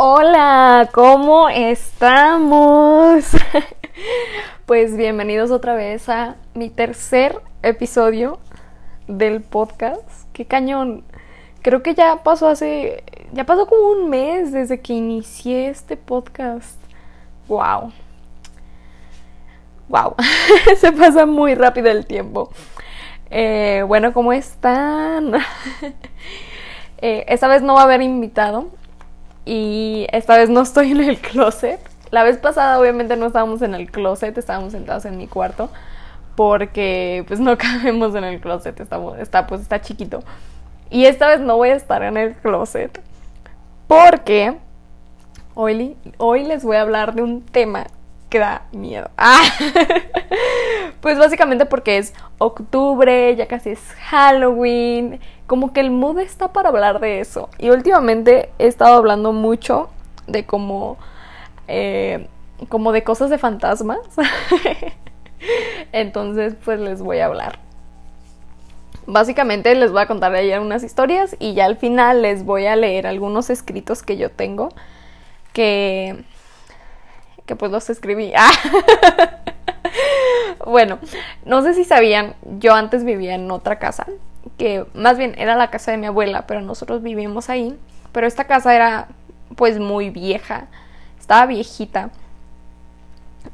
Hola, ¿cómo estamos? pues bienvenidos otra vez a mi tercer episodio del podcast. Qué cañón. Creo que ya pasó hace. Ya pasó como un mes desde que inicié este podcast. ¡Wow! ¡Wow! Se pasa muy rápido el tiempo. Eh, bueno, ¿cómo están? Eh, esta vez no va a haber invitado. Y esta vez no estoy en el closet. La vez pasada obviamente no estábamos en el closet, estábamos sentados en mi cuarto. Porque pues no cabemos en el closet, estamos, está, pues está chiquito. Y esta vez no voy a estar en el closet. Porque hoy, hoy les voy a hablar de un tema que da miedo. Ah. pues básicamente porque es octubre, ya casi es Halloween, como que el mood está para hablar de eso. Y últimamente he estado hablando mucho de como, eh, como de cosas de fantasmas. Entonces pues les voy a hablar. Básicamente les voy a contar ayer unas historias y ya al final les voy a leer algunos escritos que yo tengo que que pues los escribí. Ah. bueno, no sé si sabían, yo antes vivía en otra casa, que más bien era la casa de mi abuela, pero nosotros vivimos ahí. Pero esta casa era pues muy vieja, estaba viejita.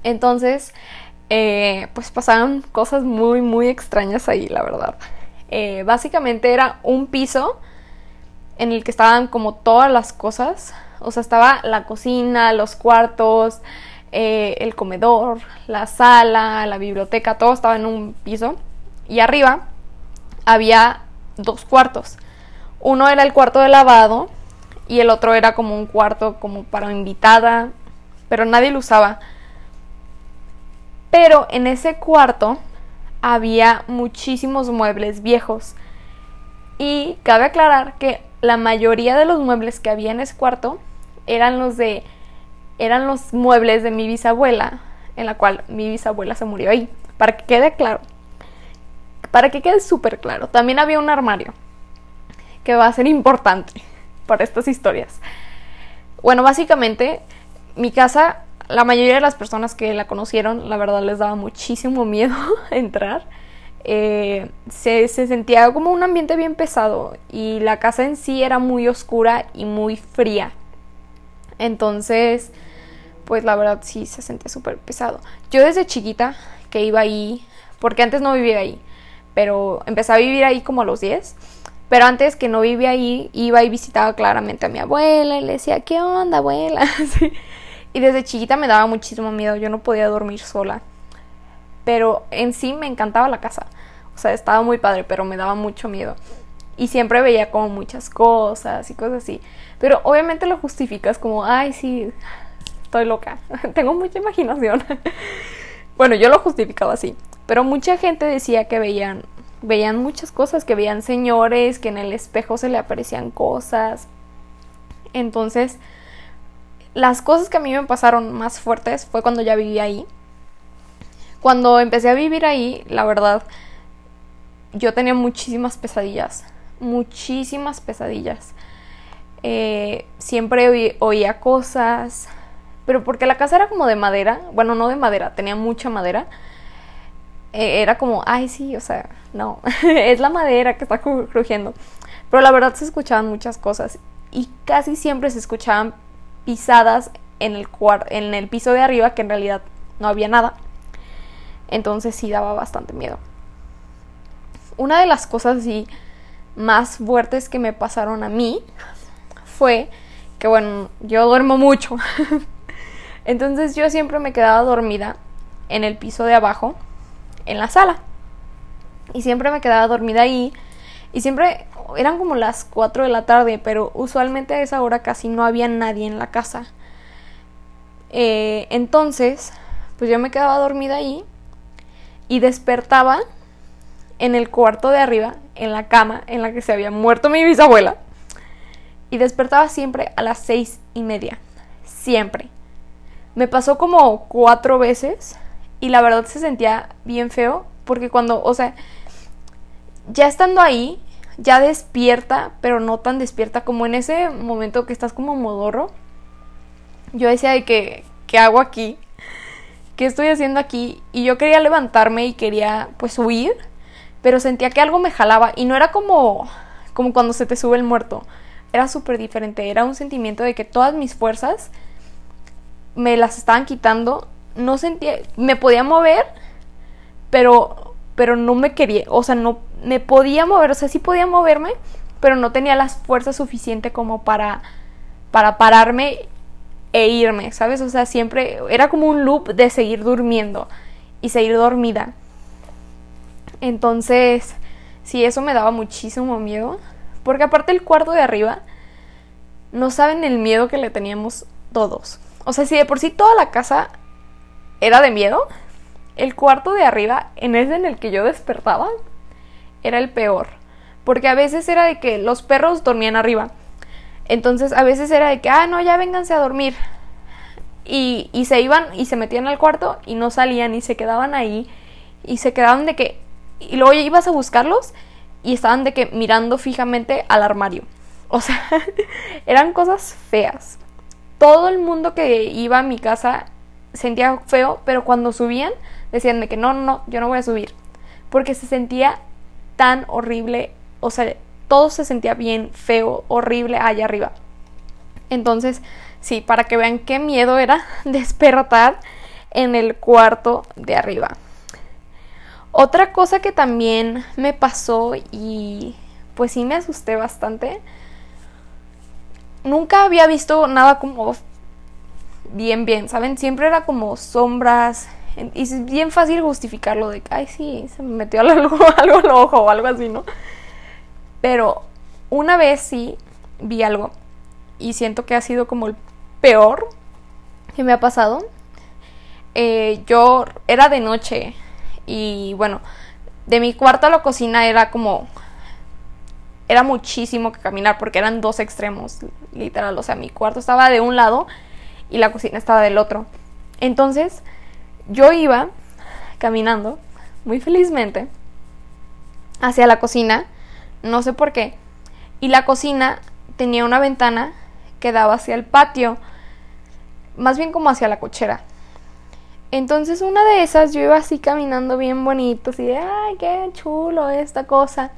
Entonces, eh, pues pasaban cosas muy, muy extrañas ahí, la verdad. Eh, básicamente era un piso en el que estaban como todas las cosas o sea, estaba la cocina, los cuartos, eh, el comedor, la sala, la biblioteca, todo estaba en un piso. Y arriba había dos cuartos. Uno era el cuarto de lavado y el otro era como un cuarto como para invitada, pero nadie lo usaba. Pero en ese cuarto había muchísimos muebles viejos. Y cabe aclarar que la mayoría de los muebles que había en ese cuarto eran los de eran los muebles de mi bisabuela, en la cual mi bisabuela se murió ahí, para que quede claro. Para que quede súper claro. También había un armario que va a ser importante para estas historias. Bueno, básicamente mi casa, la mayoría de las personas que la conocieron, la verdad les daba muchísimo miedo entrar. Eh, se, se, sentía como un ambiente bien pesado y la casa en sí era muy oscura y muy fría. Entonces, pues la verdad sí se sentía súper pesado. Yo desde chiquita que iba ahí, porque antes no vivía ahí, pero empecé a vivir ahí como a los 10. Pero antes que no vivía ahí, iba y visitaba claramente a mi abuela y le decía, ¿qué onda, abuela? Y desde chiquita me daba muchísimo miedo, yo no podía dormir sola. Pero en sí me encantaba la casa. O sea, estaba muy padre, pero me daba mucho miedo. Y siempre veía como muchas cosas y cosas así. Pero obviamente lo justificas como, ay, sí, estoy loca, tengo mucha imaginación. bueno, yo lo justificaba así. Pero mucha gente decía que veían, veían muchas cosas, que veían señores, que en el espejo se le aparecían cosas. Entonces, las cosas que a mí me pasaron más fuertes fue cuando ya viví ahí. Cuando empecé a vivir ahí, la verdad, yo tenía muchísimas pesadillas muchísimas pesadillas. Eh, siempre oía cosas, pero porque la casa era como de madera, bueno, no de madera, tenía mucha madera. Eh, era como, ay, sí, o sea, no, es la madera que está crujiendo. Pero la verdad se escuchaban muchas cosas y casi siempre se escuchaban pisadas en el, en el piso de arriba, que en realidad no había nada. Entonces sí daba bastante miedo. Una de las cosas sí más fuertes que me pasaron a mí fue que, bueno, yo duermo mucho. Entonces yo siempre me quedaba dormida en el piso de abajo, en la sala. Y siempre me quedaba dormida ahí. Y siempre eran como las 4 de la tarde, pero usualmente a esa hora casi no había nadie en la casa. Eh, entonces, pues yo me quedaba dormida ahí y despertaba en el cuarto de arriba, en la cama en la que se había muerto mi bisabuela. Y despertaba siempre a las seis y media. Siempre. Me pasó como cuatro veces y la verdad se sentía bien feo porque cuando, o sea, ya estando ahí, ya despierta, pero no tan despierta como en ese momento que estás como modorro. yo decía de que, ¿qué hago aquí? ¿Qué estoy haciendo aquí? Y yo quería levantarme y quería pues huir, pero sentía que algo me jalaba y no era como, como cuando se te sube el muerto, era súper diferente, era un sentimiento de que todas mis fuerzas me las estaban quitando, no sentía, me podía mover, pero, pero no me quería, o sea, no me podía mover, o sea, sí podía moverme, pero no tenía las fuerzas suficientes como para, para pararme e irme, ¿sabes? O sea, siempre era como un loop de seguir durmiendo y seguir dormida. Entonces, sí, eso me daba muchísimo miedo, porque aparte el cuarto de arriba, no saben el miedo que le teníamos todos. O sea, si de por sí toda la casa era de miedo, el cuarto de arriba, en ese en el que yo despertaba, era el peor. Porque a veces era de que los perros dormían arriba. Entonces a veces era de que, ah, no, ya vénganse a dormir. Y, se iban y se metían al cuarto y no salían y se quedaban ahí. Y se quedaban de que... Y luego ibas a buscarlos y estaban de que mirando fijamente al armario. O sea, eran cosas feas. Todo el mundo que iba a mi casa sentía feo, pero cuando subían decían de que no, no, no, yo no voy a subir. Porque se sentía tan horrible, o sea, todo se sentía bien feo, horrible allá arriba. Entonces, sí, para que vean qué miedo era despertar en el cuarto de arriba. Otra cosa que también me pasó y pues sí me asusté bastante. Nunca había visto nada como bien, bien, ¿saben? Siempre era como sombras, y es bien fácil justificarlo de que, ay, sí, se me metió algo, algo al ojo o algo así, ¿no? Pero una vez sí vi algo y siento que ha sido como el peor que me ha pasado. Eh, yo era de noche y bueno, de mi cuarto a la cocina era como era muchísimo que caminar porque eran dos extremos, literal. O sea, mi cuarto estaba de un lado y la cocina estaba del otro. Entonces, yo iba caminando muy felizmente hacia la cocina, no sé por qué, y la cocina tenía una ventana que daba hacia el patio, más bien como hacia la cochera. Entonces una de esas yo iba así caminando bien bonito, así de, ay, qué chulo esta cosa.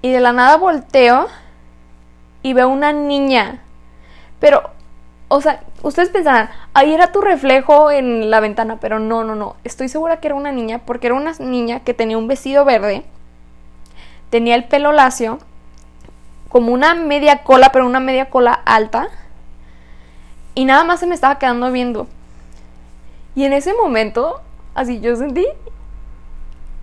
Y de la nada volteo y veo una niña. Pero o sea, ustedes pensarán, ahí era tu reflejo en la ventana, pero no, no, no. Estoy segura que era una niña, porque era una niña que tenía un vestido verde, tenía el pelo lacio, como una media cola, pero una media cola alta, y nada más se me estaba quedando viendo. Y en ese momento, así yo sentí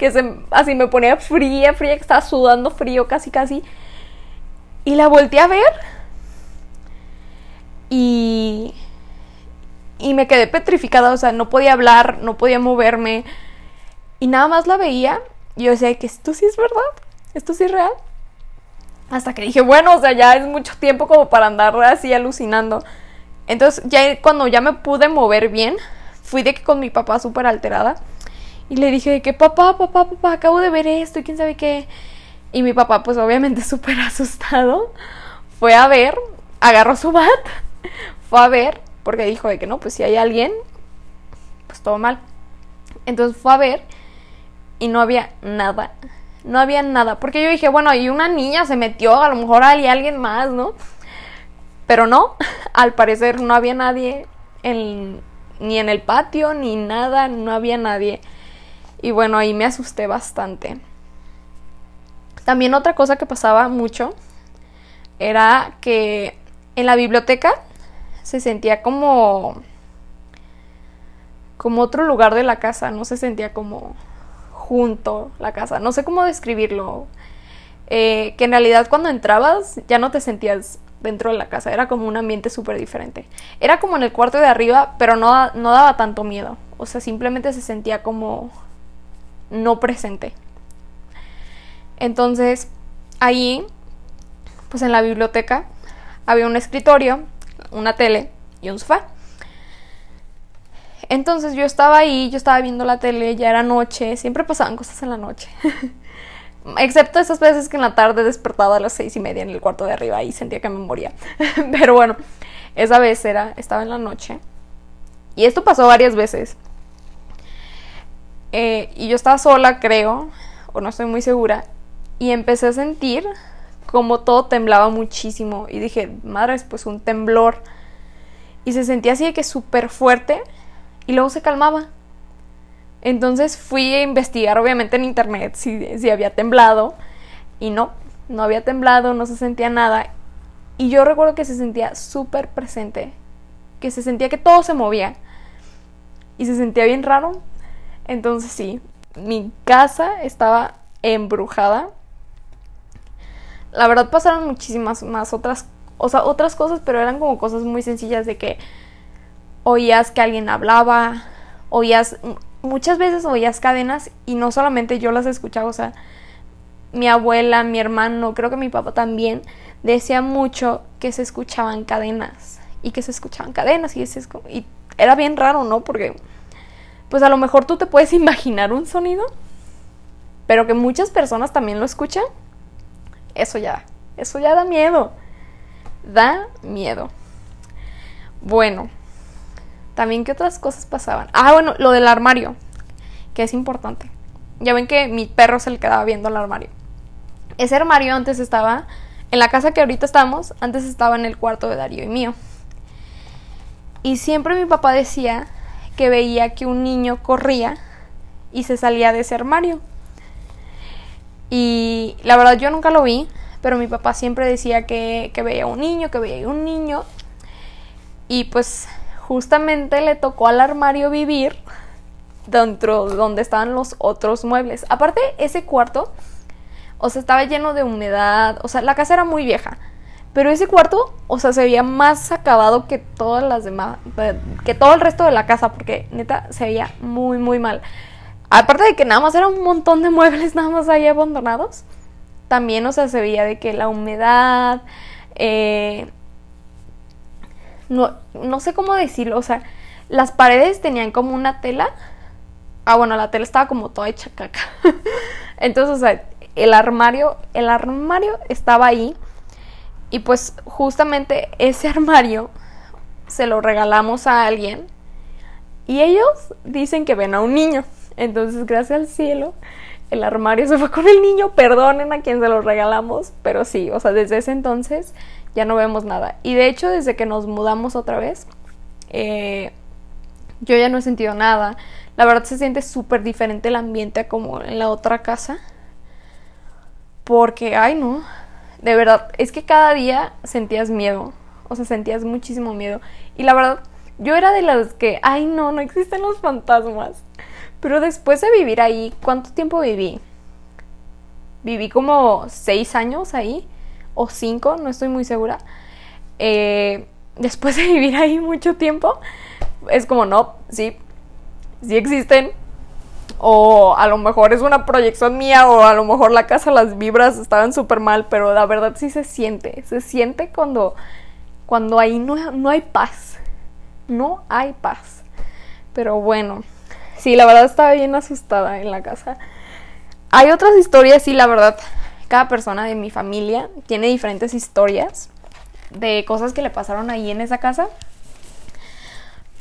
que así me ponía fría, fría, que estaba sudando frío casi, casi. Y la volteé a ver y, y me quedé petrificada, o sea, no podía hablar, no podía moverme y nada más la veía y yo decía que esto sí es verdad, esto sí es real. Hasta que dije, bueno, o sea, ya es mucho tiempo como para andar así alucinando. Entonces, ya cuando ya me pude mover bien, fui de que con mi papá súper alterada. Y le dije que, papá, papá, papá, acabo de ver esto y quién sabe qué. Y mi papá, pues obviamente súper asustado, fue a ver, agarró su bat fue a ver, porque dijo de que no, pues si hay alguien, pues todo mal. Entonces fue a ver y no había nada. No había nada. Porque yo dije, bueno, y una niña se metió, a lo mejor hay alguien más, ¿no? Pero no, al parecer no había nadie ni en el patio, ni nada, no había nadie. Y bueno, ahí me asusté bastante. También otra cosa que pasaba mucho era que en la biblioteca se sentía como como otro lugar de la casa, no se sentía como junto la casa, no sé cómo describirlo. Eh, que en realidad cuando entrabas ya no te sentías dentro de la casa, era como un ambiente súper diferente. Era como en el cuarto de arriba, pero no, no daba tanto miedo, o sea, simplemente se sentía como no presente. Entonces, ahí, pues en la biblioteca, había un escritorio una tele y un sofá. Entonces yo estaba ahí, yo estaba viendo la tele, ya era noche, siempre pasaban cosas en la noche. Excepto esas veces que en la tarde despertaba a las seis y media en el cuarto de arriba y sentía que me moría. Pero bueno, esa vez era, estaba en la noche. Y esto pasó varias veces. Eh, y yo estaba sola, creo, o no estoy muy segura. Y empecé a sentir como todo temblaba muchísimo. Y dije, madre, pues un temblor. Y se sentía así de que súper fuerte. Y luego se calmaba. Entonces fui a investigar, obviamente, en internet si, si había temblado. Y no, no había temblado, no se sentía nada. Y yo recuerdo que se sentía súper presente. Que se sentía que todo se movía. Y se sentía bien raro. Entonces sí, mi casa estaba embrujada. La verdad pasaron muchísimas más otras, o sea, otras cosas, pero eran como cosas muy sencillas de que oías que alguien hablaba, oías, muchas veces oías cadenas y no solamente yo las escuchaba, o sea, mi abuela, mi hermano, creo que mi papá también, decía mucho que se escuchaban cadenas y que se escuchaban cadenas y, y era bien raro, ¿no? Porque pues a lo mejor tú te puedes imaginar un sonido, pero que muchas personas también lo escuchan, eso ya, eso ya da miedo. Da miedo. Bueno, también qué otras cosas pasaban. Ah, bueno, lo del armario, que es importante. Ya ven que mi perro se le quedaba viendo el armario. Ese armario antes estaba en la casa que ahorita estamos, antes estaba en el cuarto de Darío y mío. Y siempre mi papá decía que veía que un niño corría y se salía de ese armario. Y la verdad yo nunca lo vi, pero mi papá siempre decía que, veía un niño, que veía un niño. Y pues justamente le tocó al armario vivir dentro donde estaban los otros muebles. Aparte, ese cuarto, o sea, estaba lleno de humedad, o sea, la casa era muy vieja. Pero ese cuarto, o sea, se veía más acabado que todas las demás, que todo el resto de la casa, porque neta se veía muy, muy mal. Aparte de que nada más era un montón de muebles nada más ahí abandonados, también, o sea, se veía de que la humedad, eh, no, no sé cómo decirlo, o sea, las paredes tenían como una tela. Ah, bueno, la tela estaba como toda hecha caca. Entonces, o sea, el armario, el armario estaba ahí y pues justamente ese armario se lo regalamos a alguien y ellos dicen que ven a un niño. Entonces, gracias al cielo, el armario se fue con el niño. Perdonen a quien se lo regalamos, pero sí, o sea, desde ese entonces ya no vemos nada. Y de hecho, desde que nos mudamos otra vez, eh, yo ya no he sentido nada. La verdad se siente súper diferente el ambiente como en la otra casa. Porque, ay no, de verdad, es que cada día sentías miedo. O sea, sentías muchísimo miedo. Y la verdad, yo era de las que, ay no, no existen los fantasmas. Pero después de vivir ahí, ¿cuánto tiempo viví? Viví como seis años ahí, o cinco, no estoy muy segura. Eh, después de vivir ahí mucho tiempo, es como, no, sí, sí existen, o a lo mejor es una proyección mía o a lo mejor la casa las vibras estaban súper mal, pero la verdad sí se siente, se siente cuando, cuando ahí no, no hay paz, no hay paz. Pero bueno, sí, la verdad estaba bien asustada en la casa. Hay otras historias, sí, la verdad, cada persona de mi familia tiene diferentes historias de cosas que le pasaron ahí en esa casa.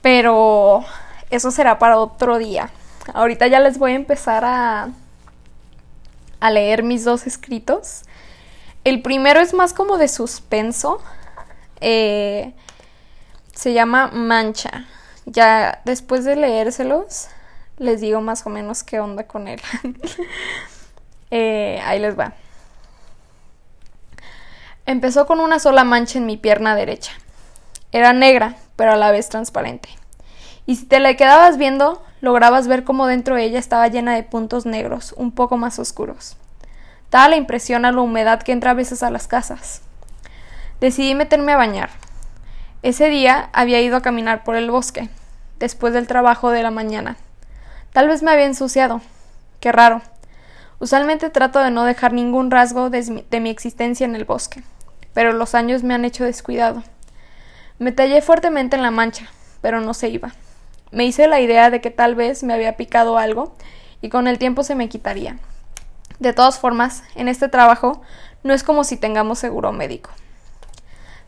Pero eso será para otro día. Ahorita ya les voy a empezar a, a leer mis dos escritos. El primero es más como de suspenso. Eh, se llama Mancha. Ya después de leérselos, les digo más o menos qué onda con él. Eh, ahí les va. Empezó con una sola mancha en mi pierna derecha. Era negra, pero a la vez transparente. Y si te la quedabas viendo, lograbas ver cómo dentro de ella estaba llena de puntos negros, un poco más oscuros. Daba la impresión a la humedad que entra a veces a las casas. Decidí meterme a bañar. Ese día había ido a caminar por el bosque, después del trabajo de la mañana. Tal vez me había ensuciado. Qué raro. Usualmente trato de no dejar ningún rasgo de mi, existencia en el bosque, pero los años me han hecho descuidado. Me tallé fuertemente en la mancha, pero no se iba. Me hice la idea de que tal vez me había picado algo y con el tiempo se me quitaría. De todas formas, en este trabajo no es como si tengamos seguro médico.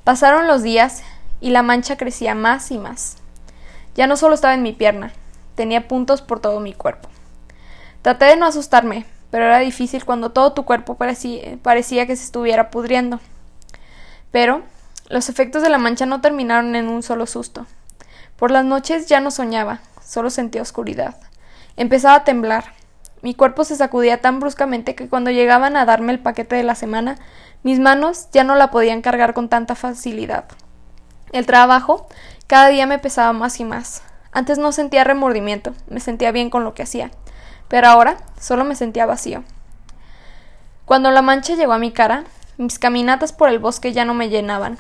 Pasaron los días y la mancha crecía más y más. Ya no solo estaba en mi pierna, tenía puntos por todo mi cuerpo. Traté de no asustarme, pero era difícil cuando todo tu cuerpo parecía, que se estuviera pudriendo. Pero los efectos de la mancha no terminaron en un solo susto. Por las noches ya no soñaba, solo sentía oscuridad. Empezaba a temblar. Mi cuerpo se sacudía tan bruscamente que cuando llegaban a darme el paquete de la semana, mis manos ya no la podían cargar con tanta facilidad. El trabajo cada día me pesaba más y más. Antes no sentía remordimiento, me sentía bien con lo que hacía, pero ahora solo me sentía vacío. Cuando la mancha llegó a mi cara, mis caminatas por el bosque ya no me llenaban.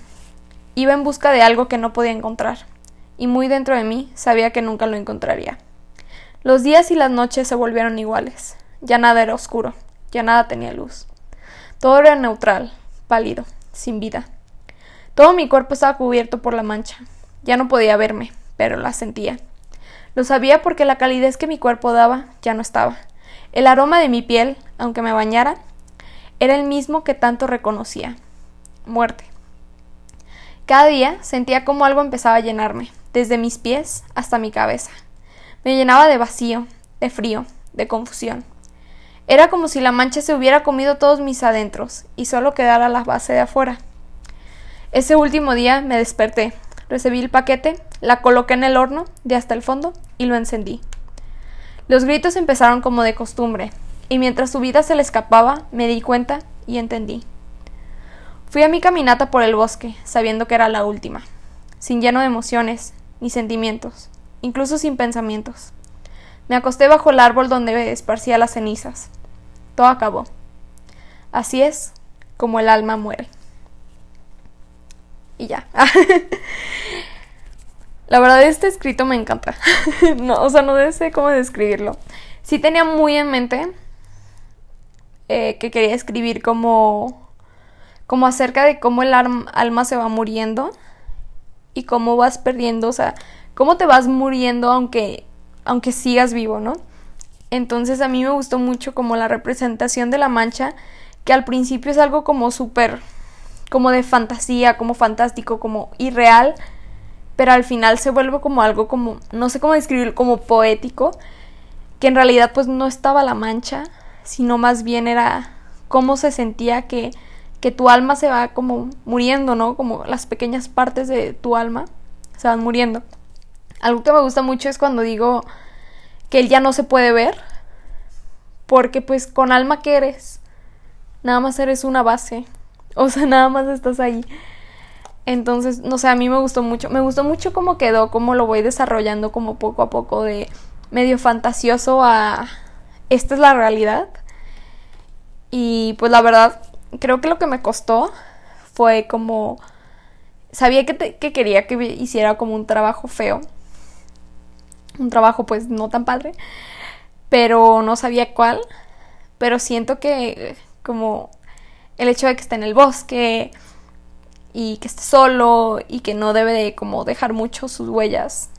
Iba en busca de algo que no podía encontrar, y muy dentro de mí sabía que nunca lo encontraría. Los días y las noches se volvieron iguales. Ya nada era oscuro, ya nada tenía luz. Todo era neutral, pálido, sin vida. Todo mi cuerpo estaba cubierto por la mancha. Ya no podía verme, pero la sentía. Lo sabía porque la calidez que mi cuerpo daba ya no estaba. El aroma de mi piel, aunque me bañara, era el mismo que tanto reconocía. Muerte. Cada día sentía como algo empezaba a llenarme, desde mis pies hasta mi cabeza. Me llenaba de vacío, de frío, de confusión. Era como si la mancha se hubiera comido todos mis adentros y solo quedara la base de afuera. Ese último día me desperté, recibí el paquete, la coloqué en el horno de hasta el fondo y lo encendí. Los gritos empezaron como de costumbre, y mientras su vida se le escapaba, me di cuenta y entendí. Fui a mi caminata por el bosque, sabiendo que era la última, sin lleno de emociones ni sentimientos, incluso sin pensamientos. Me acosté bajo el árbol donde esparcía las cenizas. Todo acabó. Así es como el alma muere. Y ya. La verdad, este escrito me encanta. no, o sea, no sé cómo describirlo. Sí tenía muy en mente eh, que quería escribir como, como acerca de cómo el alma se va muriendo y cómo vas perdiendo, o sea, cómo te vas muriendo aunque, aunque sigas vivo, ¿no? Entonces a mí me gustó mucho como la representación de la mancha, que al principio es algo como súper, como de fantasía, como fantástico, como irreal, pero al final se vuelve como algo como, no sé cómo describirlo, como poético, que en realidad pues no estaba la mancha, sino más bien era cómo se sentía que, que tu alma se va como muriendo, ¿no? Como las pequeñas partes de tu alma se van muriendo. Algo que me gusta mucho es cuando digo que él ya no se puede ver, porque pues con alma que eres, nada más eres una base, o sea, nada más estás ahí. Entonces, no sé, a mí me gustó mucho, me gustó mucho cómo quedó, cómo lo voy desarrollando como poco a poco de medio fantasioso a esta es la realidad. Y pues la verdad, creo que lo que me costó fue como... Sabía que, que quería que hiciera como un trabajo feo. Un trabajo pues no tan padre. Pero no sabía cuál. Pero siento que como el hecho de que esté en el bosque y que esté solo y que no debe de como dejar mucho sus huellas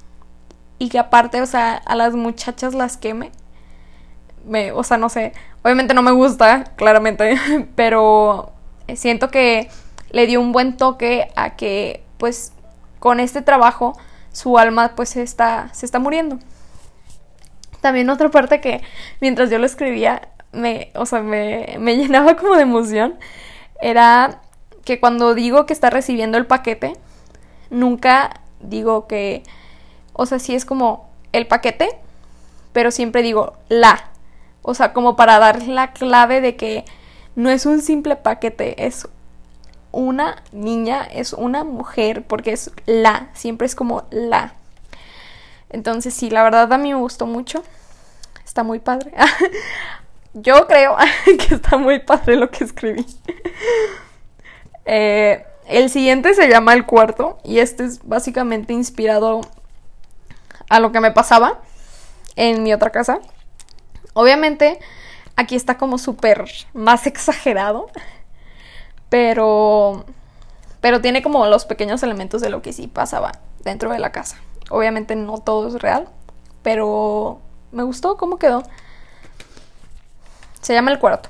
y que aparte, o sea, a las muchachas las queme. Me, o sea, no sé, obviamente no me gusta, claramente, pero siento que le dio un buen toque a que pues con este trabajo su alma pues se está, se está muriendo. También otra parte que mientras yo lo escribía me, o sea, me, me llenaba como de emoción era que cuando digo que está recibiendo el paquete, nunca digo que, o sea, sí es como el paquete, pero siempre digo la. O sea, como para dar la clave de que no es un simple paquete, es una niña, es una mujer, porque es la, siempre es como la. Entonces sí, la verdad a mí me gustó mucho. Está muy padre. Yo creo que está muy padre lo que escribí. Eh, el siguiente se llama El Cuarto y este es básicamente inspirado a lo que me pasaba en mi otra casa. Obviamente aquí está como súper más exagerado, pero pero tiene como los pequeños elementos de lo que sí pasaba dentro de la casa. Obviamente no todo es real, pero me gustó cómo quedó. Se llama El Cuarto.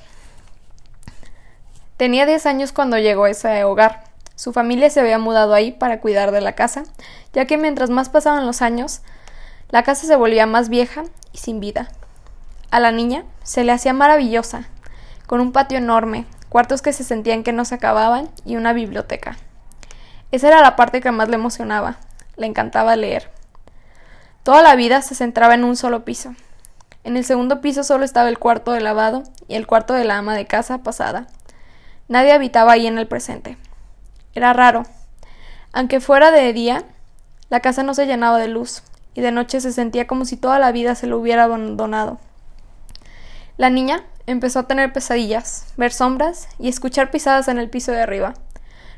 Tenía 10 años cuando llegó a ese hogar. Su familia se había mudado ahí para cuidar de la casa, ya que mientras más pasaban los años, la casa se volvía más vieja y sin vida. A la niña se le hacía maravillosa, con un patio enorme, cuartos que se sentían que no se acababan y una biblioteca. Esa era la parte que más le emocionaba, le encantaba leer. Toda la vida se centraba en un solo piso. En el segundo piso solo estaba el cuarto de lavado y el cuarto de la ama de casa pasada. Nadie habitaba ahí en el presente. Era raro. Aunque fuera de día, la casa no se llenaba de luz, y de noche se sentía como si toda la vida se lo hubiera abandonado. La niña empezó a tener pesadillas, ver sombras y escuchar pisadas en el piso de arriba.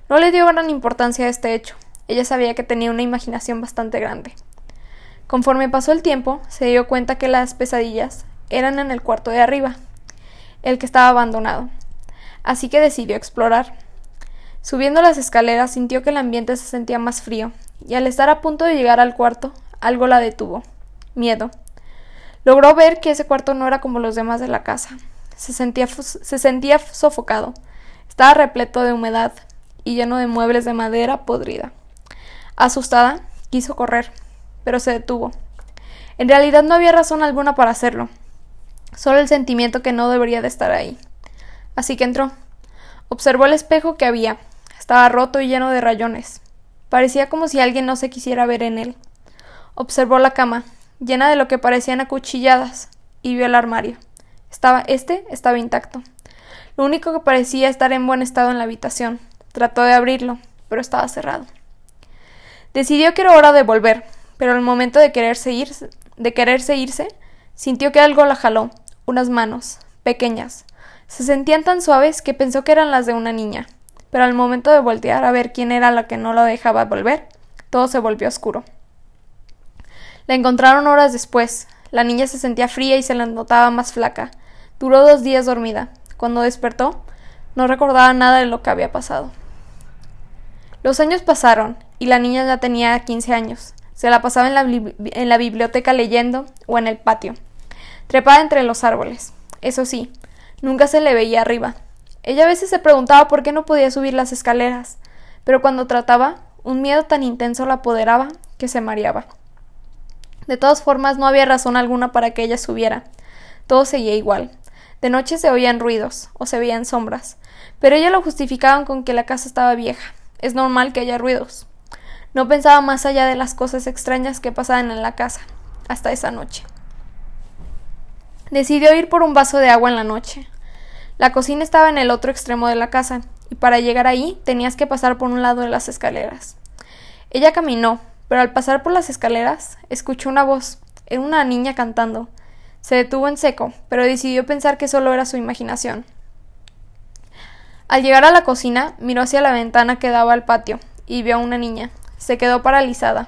No le dio gran importancia a este hecho. Ella sabía que tenía una imaginación bastante grande. Conforme pasó el tiempo, se dio cuenta que las pesadillas eran en el cuarto de arriba, el que estaba abandonado. Así que decidió explorar. Subiendo las escaleras sintió que el ambiente se sentía más frío, y al estar a punto de llegar al cuarto, algo la detuvo. Miedo. Logró ver que ese cuarto no era como los demás de la casa. Se sentía, se sentía sofocado. Estaba repleto de humedad y lleno de muebles de madera podrida. Asustada, quiso correr, pero se detuvo. En realidad no había razón alguna para hacerlo, solo el sentimiento que no debería de estar ahí. Así que entró. Observó el espejo que había. Estaba roto y lleno de rayones. Parecía como si alguien no se quisiera ver en él. Observó la cama, llena de lo que parecían acuchilladas, y vio el armario. Estaba, este estaba intacto. Lo único que parecía estar en buen estado en la habitación. Trató de abrirlo, pero estaba cerrado. Decidió que era hora de volver, pero al momento de quererse irse, de quererse irse, sintió que algo la jaló, unas manos, pequeñas. Se sentían tan suaves que pensó que eran las de una niña, pero al momento de voltear a ver quién era la que no la dejaba volver, todo se volvió oscuro. La encontraron horas después. La niña se sentía fría y se la notaba más flaca. Duró dos días dormida. Cuando despertó, no recordaba nada de lo que había pasado. Los años pasaron y la niña ya tenía 15 años. Se la pasaba en la, en la biblioteca leyendo o en el patio, trepada entre los árboles. Eso sí, nunca se le veía arriba. Ella a veces se preguntaba por qué no podía subir las escaleras, pero cuando trataba, un miedo tan intenso la apoderaba que se mareaba. De todas formas, no había razón alguna para que ella subiera. Todo seguía igual. De noche se oían ruidos, o se veían sombras, pero ella lo justificaban con que la casa estaba vieja. Es normal que haya ruidos. No pensaba más allá de las cosas extrañas que pasaban en la casa, hasta esa noche. Decidió ir por un vaso de agua en la noche. La cocina estaba en el otro extremo de la casa, y para llegar ahí tenías que pasar por un lado de las escaleras. Ella caminó, pero al pasar por las escaleras escuchó una voz. Era una niña cantando. Se detuvo en seco, pero decidió pensar que solo era su imaginación. Al llegar a la cocina, miró hacia la ventana que daba al patio y vio a una niña. Se quedó paralizada.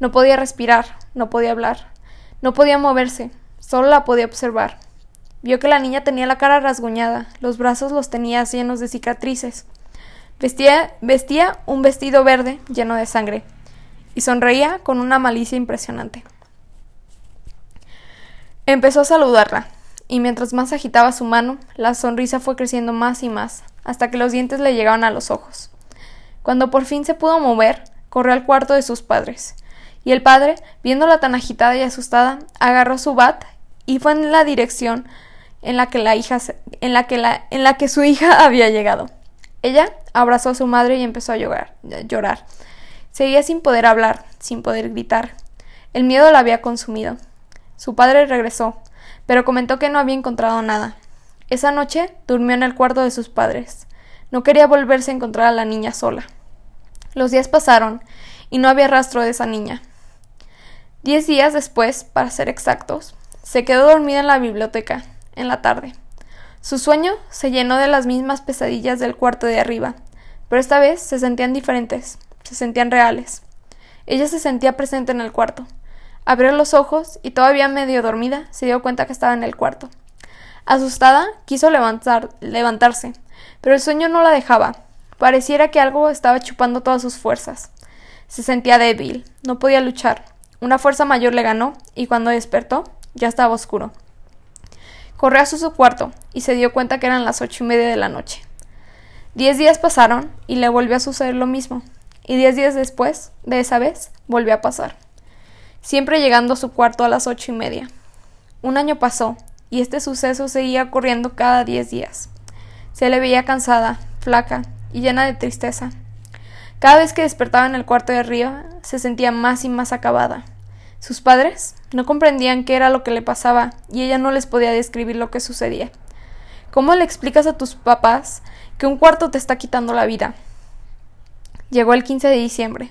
No podía respirar, no podía hablar, no podía moverse, solo la podía observar. Vio que la niña tenía la cara rasguñada, los brazos los tenía llenos de cicatrices. Vestía, vestía un vestido verde lleno de sangre y sonreía con una malicia impresionante. Empezó a saludarla, y mientras más agitaba su mano, la sonrisa fue creciendo más y más, hasta que los dientes le llegaban a los ojos. Cuando por fin se pudo mover, corrió al cuarto de sus padres, y el padre, viéndola tan agitada y asustada, agarró su bat y fue en la dirección en la que la hija en la que la en la que su hija había llegado. Ella abrazó a su madre y empezó a llorar, llorar. Seguía sin poder hablar, sin poder gritar. El miedo la había consumido. Su padre regresó, pero comentó que no había encontrado nada. Esa noche durmió en el cuarto de sus padres. No quería volverse a encontrar a la niña sola. Los días pasaron y no había rastro de esa niña. Diez días después, para ser exactos, se quedó dormida en la biblioteca, en la tarde. Su sueño se llenó de las mismas pesadillas del cuarto de arriba, pero esta vez se sentían diferentes se sentían reales. Ella se sentía presente en el cuarto. Abrió los ojos y todavía medio dormida se dio cuenta que estaba en el cuarto. Asustada, quiso levantar, levantarse, pero el sueño no la dejaba. Pareciera que algo estaba chupando todas sus fuerzas. Se sentía débil, no podía luchar. Una fuerza mayor le ganó y cuando despertó ya estaba oscuro. Corrió a su cuarto y se dio cuenta que eran las ocho y media de la noche. Diez días pasaron y le volvió a suceder lo mismo, y diez días después, de esa vez, volvió a pasar, siempre llegando a su cuarto a las ocho y media. Un año pasó, y este suceso seguía ocurriendo cada diez días. Se le veía cansada, flaca y llena de tristeza. Cada vez que despertaba en el cuarto de arriba, se sentía más y más acabada. Sus padres no comprendían qué era lo que le pasaba y ella no les podía describir lo que sucedía. ¿Cómo le explicas a tus papás que un cuarto te está quitando la vida? Llegó el 15 de diciembre.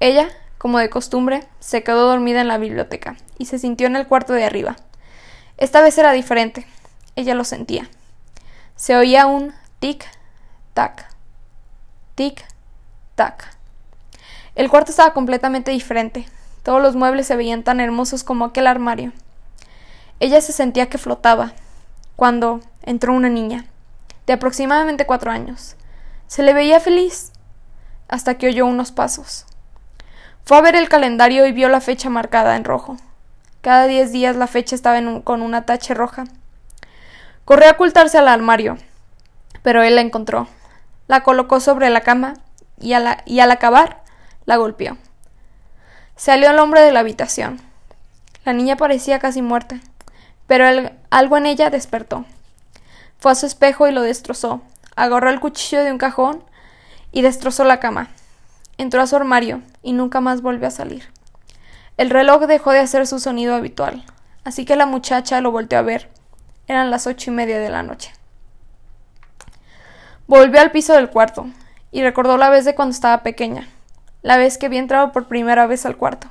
Ella, como de costumbre, se quedó dormida en la biblioteca y se sintió en el cuarto de arriba. Esta vez era diferente. Ella lo sentía. Se oía un tic-tac, tic-tac. El cuarto estaba completamente diferente. Todos los muebles se veían tan hermosos como aquel armario. Ella se sentía que flotaba, cuando entró una niña, de aproximadamente cuatro años. Se le veía feliz, hasta que oyó unos pasos. Fue a ver el calendario y vio la fecha marcada en rojo. Cada diez días la fecha estaba con una tache roja. Corrió a ocultarse al armario, pero él la encontró. La colocó sobre la cama y, y al acabar la golpeó. Salió el hombre de la habitación. La niña parecía casi muerta, pero algo en ella despertó. Fue a su espejo y lo destrozó. Agarró el cuchillo de un cajón y destrozó la cama. Entró a su armario y nunca más volvió a salir. El reloj dejó de hacer su sonido habitual, así que la muchacha lo volteó a ver. Eran las ocho y media de la noche. Volvió al piso del cuarto y recordó la vez de cuando estaba pequeña la vez que había entrado por primera vez al cuarto.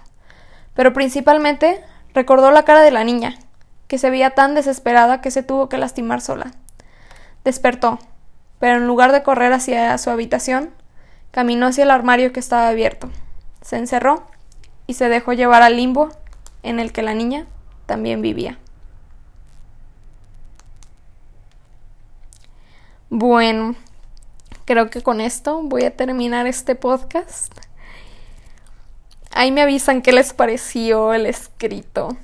Pero principalmente recordó la cara de la niña, que se veía tan desesperada que se tuvo que lastimar sola. Despertó, pero en lugar de correr hacia su habitación, caminó hacia el armario que estaba abierto. Se encerró y se dejó llevar al limbo en el que la niña también vivía. Bueno, creo que con esto voy a terminar este podcast. Ahí me avisan qué les pareció el escrito.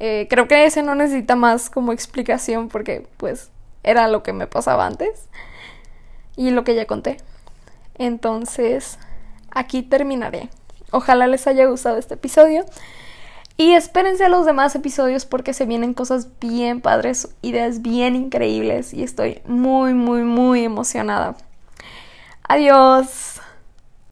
Eh, creo que ese no necesita más como explicación porque pues era lo que me pasaba antes y lo que ya conté. Entonces, aquí terminaré. Ojalá les haya gustado este episodio. Y espérense a los demás episodios porque se vienen cosas bien padres, ideas bien increíbles y estoy muy, muy, muy emocionada. Adiós.